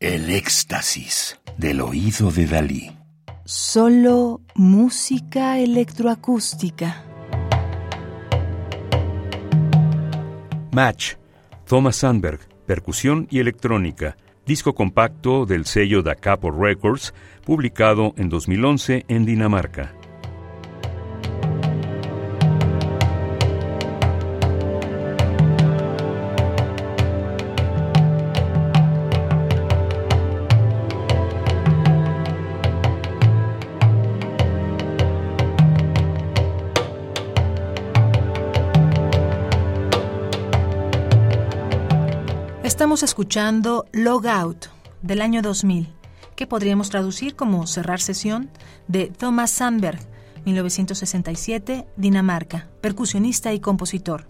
El éxtasis del oído de Dalí. Solo música electroacústica. Match, Thomas Sandberg, percusión y electrónica, disco compacto del sello Da Capo Records, publicado en 2011 en Dinamarca. Estamos escuchando Log Out del año 2000, que podríamos traducir como Cerrar Sesión, de Thomas Sandberg, 1967, Dinamarca, percusionista y compositor.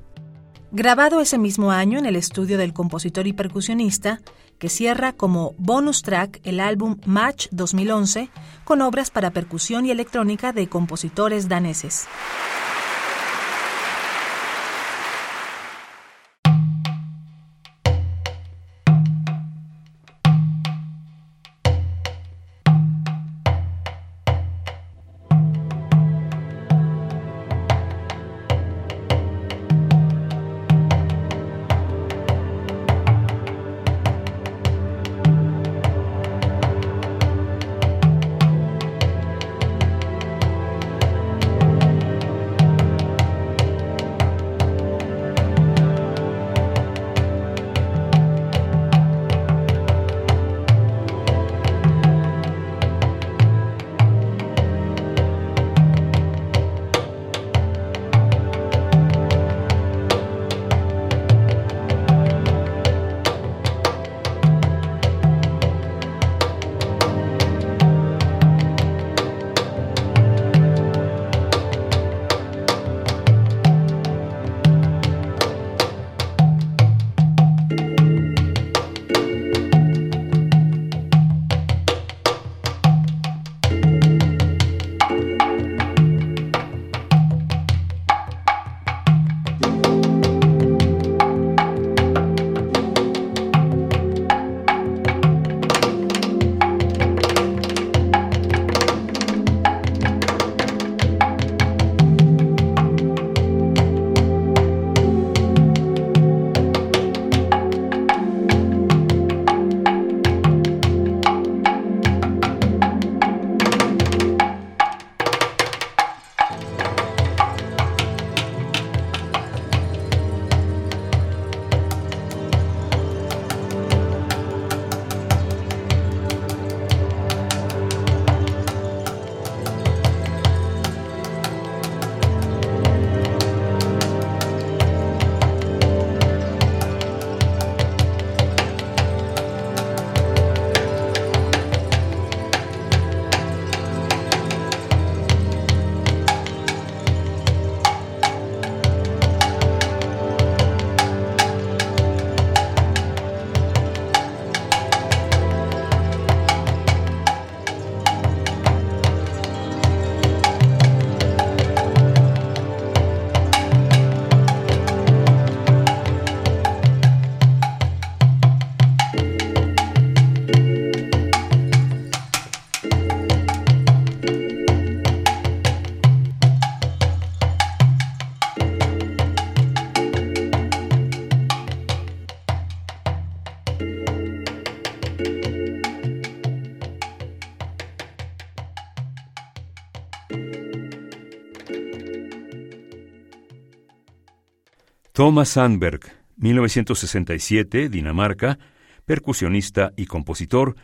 Grabado ese mismo año en el estudio del compositor y percusionista, que cierra como bonus track el álbum Match 2011 con obras para percusión y electrónica de compositores daneses. Thomas Sandberg, 1967, Dinamarca, percusionista y compositor,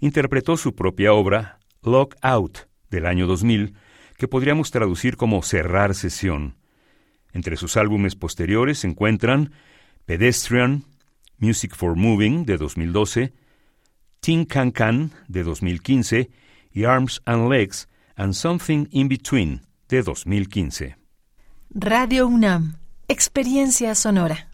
interpretó su propia obra, Lock Out, del año 2000, que podríamos traducir como Cerrar Sesión. Entre sus álbumes posteriores se encuentran Pedestrian, Music for Moving, de 2012, Tin Can Can, de 2015, y Arms and Legs and Something in Between, de 2015. Radio UNAM Experiencia sonora.